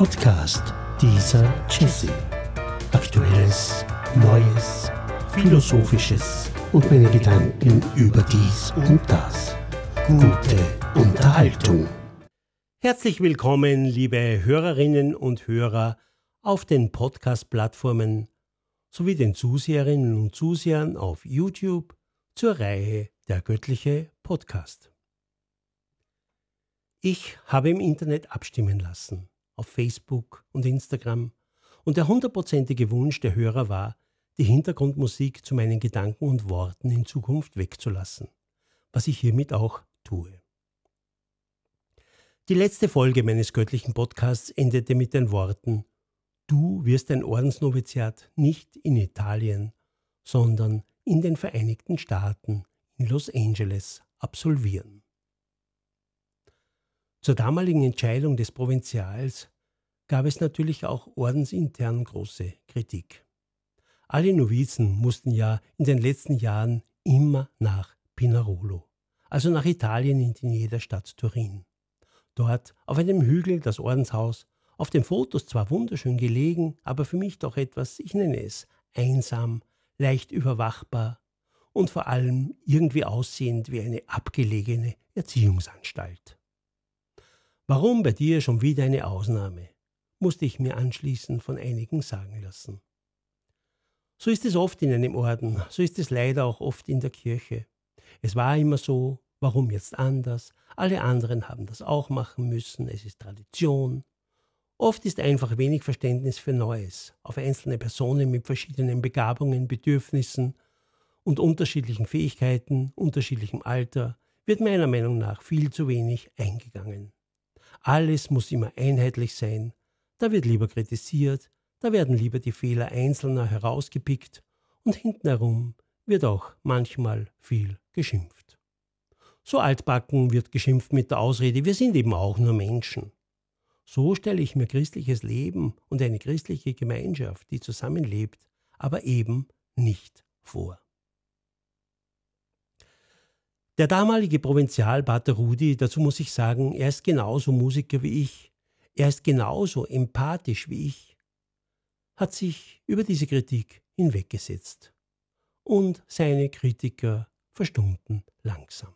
Podcast dieser Jesse. Aktuelles, Neues, Philosophisches und meine Gedanken über dies und das. Gute Unterhaltung. Herzlich willkommen, liebe Hörerinnen und Hörer auf den Podcast-Plattformen sowie den Zuseherinnen und Zusehern auf YouTube zur Reihe Der göttliche Podcast. Ich habe im Internet abstimmen lassen, auf Facebook und Instagram, und der hundertprozentige Wunsch der Hörer war, die Hintergrundmusik zu meinen Gedanken und Worten in Zukunft wegzulassen, was ich hiermit auch tue. Die letzte Folge meines göttlichen Podcasts endete mit den Worten Du wirst ein Ordensnoviziat nicht in Italien, sondern in den Vereinigten Staaten, in Los Angeles, absolvieren. Zur damaligen Entscheidung des Provinzials gab es natürlich auch ordensintern große Kritik. Alle Novizen mussten ja in den letzten Jahren immer nach Pinarolo, also nach Italien in jeder Stadt Turin. Dort auf einem Hügel das Ordenshaus auf den Fotos zwar wunderschön gelegen, aber für mich doch etwas, ich nenne es, einsam, leicht überwachbar und vor allem irgendwie aussehend wie eine abgelegene Erziehungsanstalt. Warum bei dir schon wieder eine Ausnahme? musste ich mir anschließend von einigen sagen lassen. So ist es oft in einem Orden, so ist es leider auch oft in der Kirche. Es war immer so, warum jetzt anders? Alle anderen haben das auch machen müssen, es ist Tradition, Oft ist einfach wenig Verständnis für Neues. Auf einzelne Personen mit verschiedenen Begabungen, Bedürfnissen und unterschiedlichen Fähigkeiten, unterschiedlichem Alter wird meiner Meinung nach viel zu wenig eingegangen. Alles muss immer einheitlich sein, da wird lieber kritisiert, da werden lieber die Fehler Einzelner herausgepickt und hinten herum wird auch manchmal viel geschimpft. So altbacken wird geschimpft mit der Ausrede, wir sind eben auch nur Menschen. So stelle ich mir christliches Leben und eine christliche Gemeinschaft, die zusammenlebt, aber eben nicht vor. Der damalige Provinzialpater Rudi, dazu muss ich sagen, er ist genauso Musiker wie ich, er ist genauso empathisch wie ich, hat sich über diese Kritik hinweggesetzt. Und seine Kritiker verstummten langsam.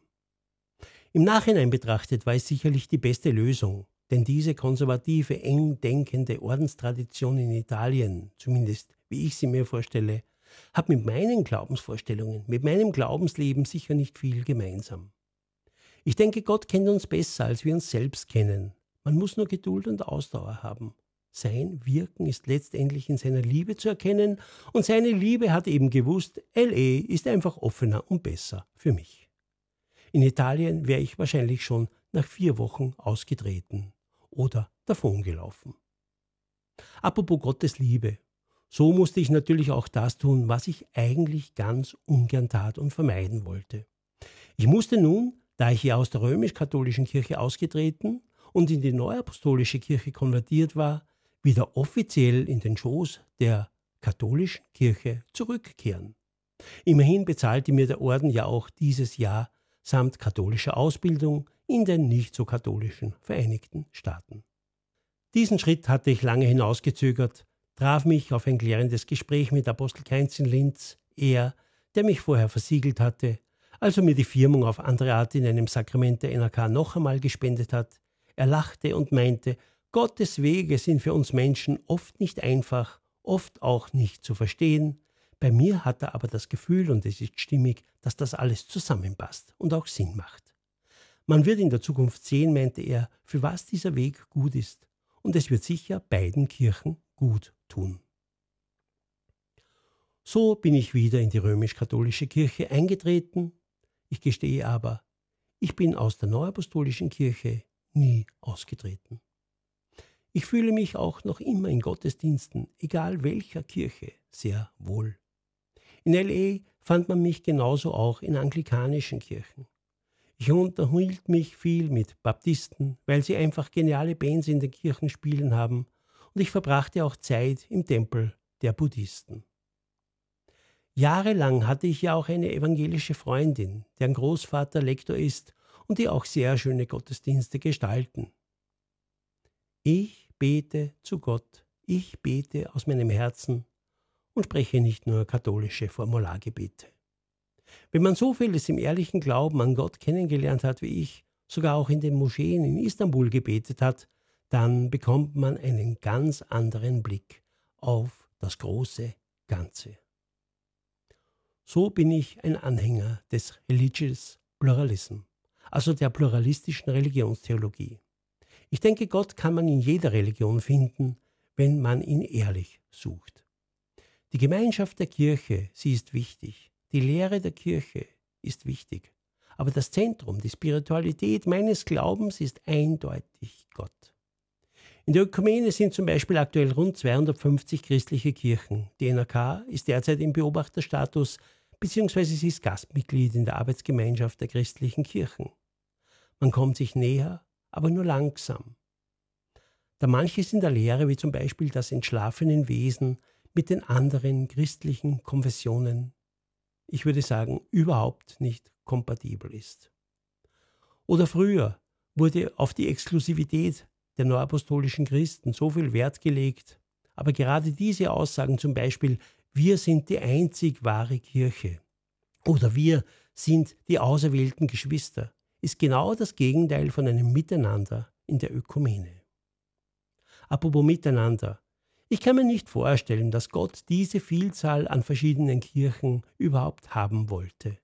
Im Nachhinein betrachtet war es sicherlich die beste Lösung, denn diese konservative, eng denkende Ordenstradition in Italien, zumindest wie ich sie mir vorstelle, hat mit meinen Glaubensvorstellungen, mit meinem Glaubensleben sicher nicht viel gemeinsam. Ich denke, Gott kennt uns besser, als wir uns selbst kennen. Man muss nur Geduld und Ausdauer haben. Sein Wirken ist letztendlich in seiner Liebe zu erkennen und seine Liebe hat eben gewusst, LE ist einfach offener und besser für mich. In Italien wäre ich wahrscheinlich schon nach vier Wochen ausgetreten oder davongelaufen. Apropos Gottes Liebe. So musste ich natürlich auch das tun, was ich eigentlich ganz ungern tat und vermeiden wollte. Ich musste nun, da ich ja aus der römisch-katholischen Kirche ausgetreten und in die neuapostolische Kirche konvertiert war, wieder offiziell in den Schoß der katholischen Kirche zurückkehren. Immerhin bezahlte mir der Orden ja auch dieses Jahr samt katholischer Ausbildung in den nicht so katholischen Vereinigten Staaten. Diesen Schritt hatte ich lange hinausgezögert, traf mich auf ein klärendes Gespräch mit Apostel Keinz in Linz, er, der mich vorher versiegelt hatte, also mir die Firmung auf andere Art in einem Sakrament der NRK noch einmal gespendet hat. Er lachte und meinte, Gottes Wege sind für uns Menschen oft nicht einfach, oft auch nicht zu verstehen. Bei mir hat er aber das Gefühl, und es ist stimmig, dass das alles zusammenpasst und auch Sinn macht. Man wird in der Zukunft sehen, meinte er, für was dieser Weg gut ist, und es wird sicher beiden Kirchen gut tun. So bin ich wieder in die römisch-katholische Kirche eingetreten. Ich gestehe aber, ich bin aus der neuapostolischen Kirche nie ausgetreten. Ich fühle mich auch noch immer in Gottesdiensten, egal welcher Kirche, sehr wohl. In LA fand man mich genauso auch in anglikanischen Kirchen. Ich unterhielt mich viel mit Baptisten, weil sie einfach geniale Bands in den Kirchen spielen haben, und ich verbrachte auch Zeit im Tempel der Buddhisten. Jahrelang hatte ich ja auch eine evangelische Freundin, deren Großvater Lektor ist und die auch sehr schöne Gottesdienste gestalten. Ich bete zu Gott, ich bete aus meinem Herzen und spreche nicht nur katholische Formulargebete. Wenn man so vieles im ehrlichen Glauben an Gott kennengelernt hat wie ich, sogar auch in den Moscheen in Istanbul gebetet hat, dann bekommt man einen ganz anderen Blick auf das große Ganze. So bin ich ein Anhänger des Religious Pluralism, also der pluralistischen Religionstheologie. Ich denke, Gott kann man in jeder Religion finden, wenn man ihn ehrlich sucht. Die Gemeinschaft der Kirche, sie ist wichtig. Die Lehre der Kirche ist wichtig. Aber das Zentrum, die Spiritualität meines Glaubens ist eindeutig Gott. In der Ökumene sind zum Beispiel aktuell rund 250 christliche Kirchen. Die NRK ist derzeit im Beobachterstatus, beziehungsweise sie ist Gastmitglied in der Arbeitsgemeinschaft der christlichen Kirchen. Man kommt sich näher, aber nur langsam. Da manches in der Lehre, wie zum Beispiel das entschlafenen Wesen, mit den anderen christlichen Konfessionen, ich würde sagen, überhaupt nicht kompatibel ist. Oder früher wurde auf die Exklusivität der neuapostolischen Christen so viel Wert gelegt, aber gerade diese Aussagen zum Beispiel, wir sind die einzig wahre Kirche oder wir sind die auserwählten Geschwister, ist genau das Gegenteil von einem Miteinander in der Ökumene. Apropos Miteinander. Ich kann mir nicht vorstellen, dass Gott diese Vielzahl an verschiedenen Kirchen überhaupt haben wollte.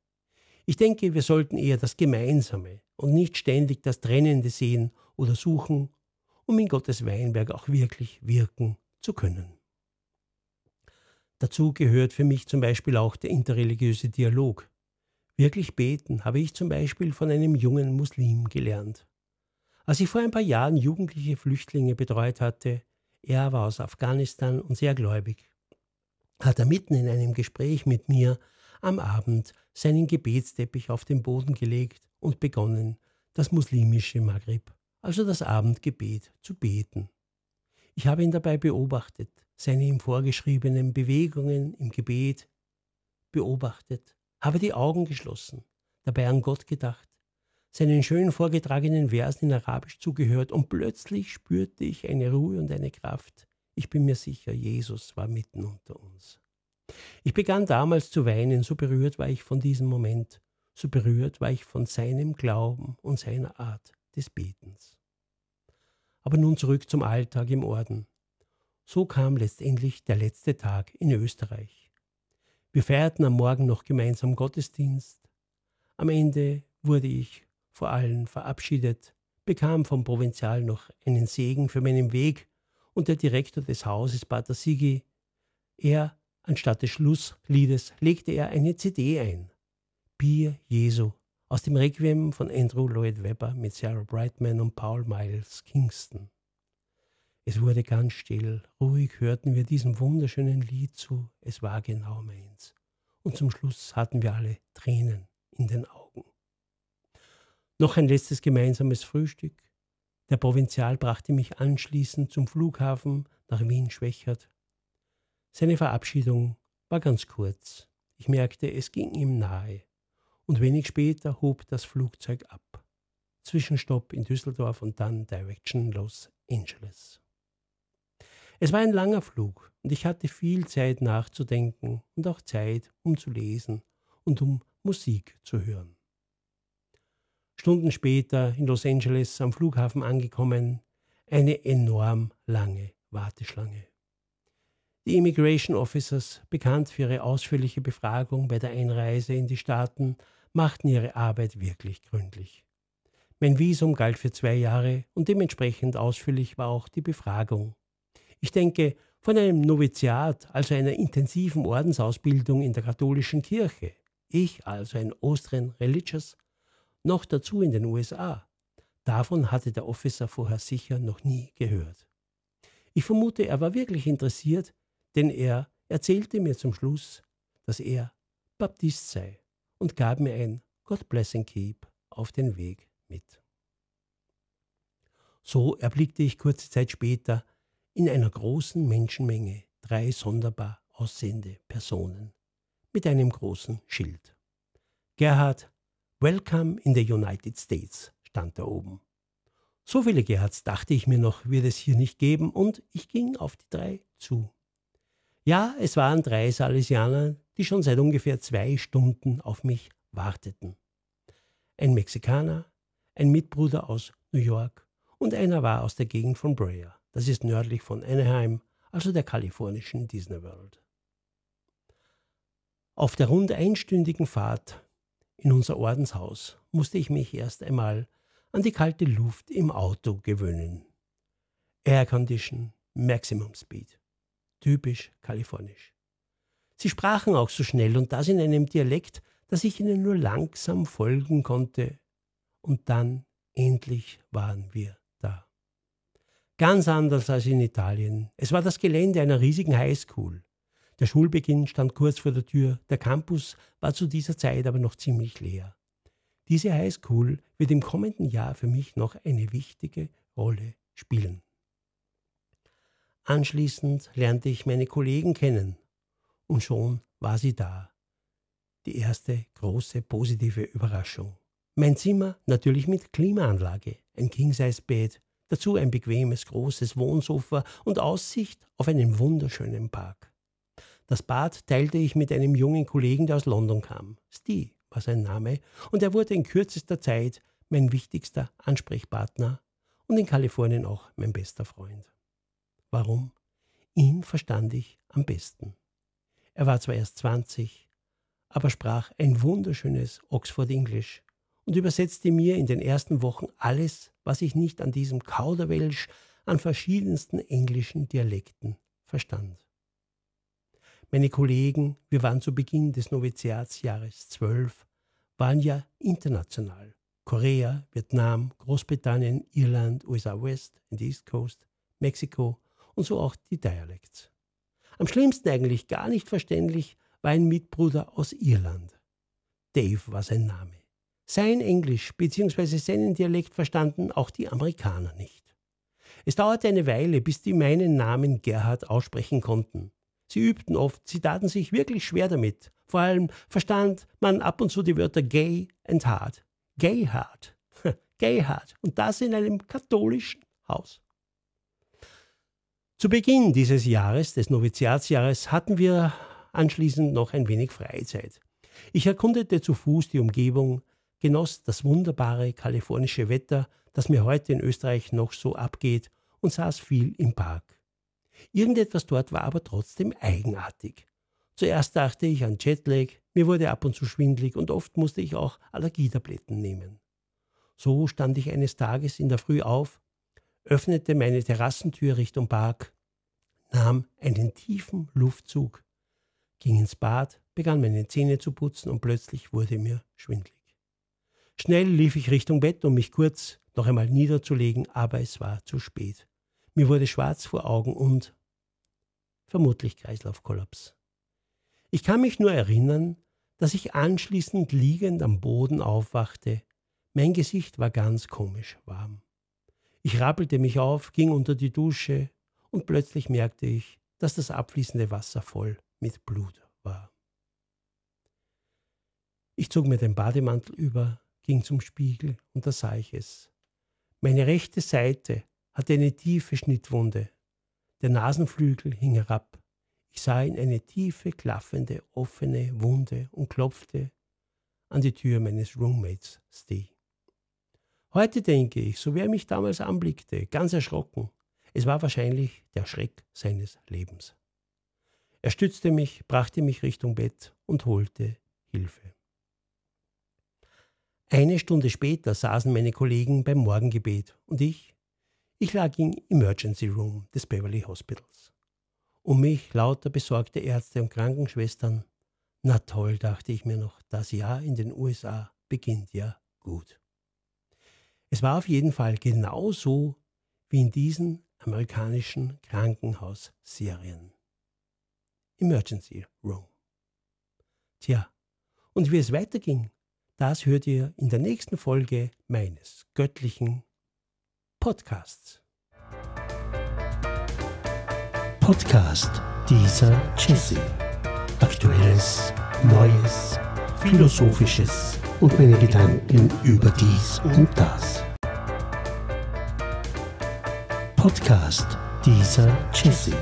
Ich denke, wir sollten eher das Gemeinsame und nicht ständig das Trennende sehen oder suchen um in Gottes Weinberg auch wirklich wirken zu können. Dazu gehört für mich zum Beispiel auch der interreligiöse Dialog. Wirklich beten habe ich zum Beispiel von einem jungen Muslim gelernt. Als ich vor ein paar Jahren jugendliche Flüchtlinge betreut hatte, er war aus Afghanistan und sehr gläubig, hat er mitten in einem Gespräch mit mir am Abend seinen Gebetsteppich auf den Boden gelegt und begonnen, das muslimische Maghrib also das Abendgebet, zu beten. Ich habe ihn dabei beobachtet, seine ihm vorgeschriebenen Bewegungen im Gebet beobachtet, habe die Augen geschlossen, dabei an Gott gedacht, seinen schön vorgetragenen Versen in Arabisch zugehört und plötzlich spürte ich eine Ruhe und eine Kraft. Ich bin mir sicher, Jesus war mitten unter uns. Ich begann damals zu weinen, so berührt war ich von diesem Moment, so berührt war ich von seinem Glauben und seiner Art des Betens. Aber nun zurück zum Alltag im Orden. So kam letztendlich der letzte Tag in Österreich. Wir feierten am Morgen noch gemeinsam Gottesdienst. Am Ende wurde ich vor allen verabschiedet, bekam vom Provinzial noch einen Segen für meinen Weg und der Direktor des Hauses, Pater Sigi, er, anstatt des Schlussliedes, legte er eine CD ein. Bier Jesu aus dem Requiem von Andrew Lloyd Webber mit Sarah Brightman und Paul Miles Kingston. Es wurde ganz still, ruhig hörten wir diesem wunderschönen Lied zu, es war genau meins. Und zum Schluss hatten wir alle Tränen in den Augen. Noch ein letztes gemeinsames Frühstück. Der Provinzial brachte mich anschließend zum Flughafen nach Wien-Schwächert. Seine Verabschiedung war ganz kurz. Ich merkte, es ging ihm nahe und wenig später hob das Flugzeug ab. Zwischenstopp in Düsseldorf und dann Direction Los Angeles. Es war ein langer Flug und ich hatte viel Zeit nachzudenken und auch Zeit, um zu lesen und um Musik zu hören. Stunden später in Los Angeles am Flughafen angekommen, eine enorm lange Warteschlange. Die Immigration Officers, bekannt für ihre ausführliche Befragung bei der Einreise in die Staaten, machten ihre Arbeit wirklich gründlich. Mein Visum galt für zwei Jahre und dementsprechend ausführlich war auch die Befragung. Ich denke, von einem Noviziat, also einer intensiven Ordensausbildung in der katholischen Kirche, ich also ein Austrian Religious, noch dazu in den USA. Davon hatte der Officer vorher sicher noch nie gehört. Ich vermute, er war wirklich interessiert, denn er erzählte mir zum Schluss, dass er Baptist sei und gab mir ein God bless and keep auf den Weg mit. So erblickte ich kurze Zeit später in einer großen Menschenmenge drei sonderbar aussehende Personen mit einem großen Schild. Gerhard, Welcome in the United States stand da oben. So viele Gerhards dachte ich mir noch, wird es hier nicht geben, und ich ging auf die drei zu. Ja, es waren drei Salesianer, die schon seit ungefähr zwei Stunden auf mich warteten. Ein Mexikaner, ein Mitbruder aus New York und einer war aus der Gegend von Brea. Das ist nördlich von Anaheim, also der kalifornischen Disney World. Auf der rund einstündigen Fahrt in unser Ordenshaus musste ich mich erst einmal an die kalte Luft im Auto gewöhnen. Air Condition, Maximum Speed. Typisch kalifornisch. Sie sprachen auch so schnell und das in einem Dialekt, dass ich ihnen nur langsam folgen konnte. Und dann endlich waren wir da. Ganz anders als in Italien. Es war das Gelände einer riesigen Highschool. Der Schulbeginn stand kurz vor der Tür, der Campus war zu dieser Zeit aber noch ziemlich leer. Diese Highschool wird im kommenden Jahr für mich noch eine wichtige Rolle spielen. Anschließend lernte ich meine Kollegen kennen und schon war sie da. Die erste große positive Überraschung. Mein Zimmer natürlich mit Klimaanlage, ein King-Size-Bett, dazu ein bequemes großes Wohnsofa und Aussicht auf einen wunderschönen Park. Das Bad teilte ich mit einem jungen Kollegen, der aus London kam. Steve war sein Name, und er wurde in kürzester Zeit mein wichtigster Ansprechpartner und in Kalifornien auch mein bester Freund. Warum? Ihn verstand ich am besten. Er war zwar erst 20, aber sprach ein wunderschönes Oxford Englisch und übersetzte mir in den ersten Wochen alles, was ich nicht an diesem Kauderwelsch an verschiedensten englischen Dialekten verstand. Meine Kollegen, wir waren zu Beginn des Noviziatsjahres 12, waren ja international. Korea, Vietnam, Großbritannien, Irland, USA West and East Coast, Mexiko und so auch die Dialects. Am schlimmsten eigentlich gar nicht verständlich war ein Mitbruder aus Irland. Dave war sein Name. Sein Englisch bzw. seinen Dialekt verstanden auch die Amerikaner nicht. Es dauerte eine Weile, bis die meinen Namen Gerhard aussprechen konnten. Sie übten oft, sie taten sich wirklich schwer damit. Vor allem verstand man ab und zu die Wörter gay and hard. Gay hard. gay hard. Und das in einem katholischen Haus. Zu Beginn dieses Jahres, des Noviziatsjahres, hatten wir anschließend noch ein wenig Freizeit. Ich erkundete zu Fuß die Umgebung, genoss das wunderbare kalifornische Wetter, das mir heute in Österreich noch so abgeht, und saß viel im Park. Irgendetwas dort war aber trotzdem eigenartig. Zuerst dachte ich an Jetlag, mir wurde ab und zu schwindlig und oft musste ich auch Allergietabletten nehmen. So stand ich eines Tages in der Früh auf, öffnete meine Terrassentür Richtung Park, nahm einen tiefen Luftzug, ging ins Bad, begann meine Zähne zu putzen und plötzlich wurde mir schwindlig. Schnell lief ich Richtung Bett, um mich kurz noch einmal niederzulegen, aber es war zu spät. Mir wurde schwarz vor Augen und vermutlich Kreislaufkollaps. Ich kann mich nur erinnern, dass ich anschließend liegend am Boden aufwachte. Mein Gesicht war ganz komisch warm. Ich rappelte mich auf, ging unter die Dusche und plötzlich merkte ich, dass das abfließende Wasser voll mit Blut war. Ich zog mir den Bademantel über, ging zum Spiegel und da sah ich es. Meine rechte Seite hatte eine tiefe Schnittwunde. Der Nasenflügel hing herab. Ich sah in eine tiefe, klaffende, offene Wunde und klopfte an die Tür meines Roommates Steve. Heute denke ich, so wie er mich damals anblickte, ganz erschrocken. Es war wahrscheinlich der Schreck seines Lebens. Er stützte mich, brachte mich Richtung Bett und holte Hilfe. Eine Stunde später saßen meine Kollegen beim Morgengebet und ich ich lag im Emergency Room des Beverly Hospitals. Um mich lauter besorgte Ärzte und Krankenschwestern. Na toll, dachte ich mir noch, das Jahr in den USA beginnt ja gut. Es war auf jeden Fall genauso wie in diesen amerikanischen Krankenhausserien. Emergency Room. Tja, und wie es weiterging, das hört ihr in der nächsten Folge meines göttlichen Podcasts. Podcast dieser Jesse. Aktuelles, Neues, Philosophisches und meine Gedanken über dies und das. Podcast dieser Jesse.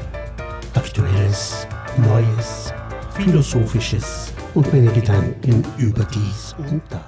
Aktuelles, Neues, Philosophisches und meine Gedanken über dies und das.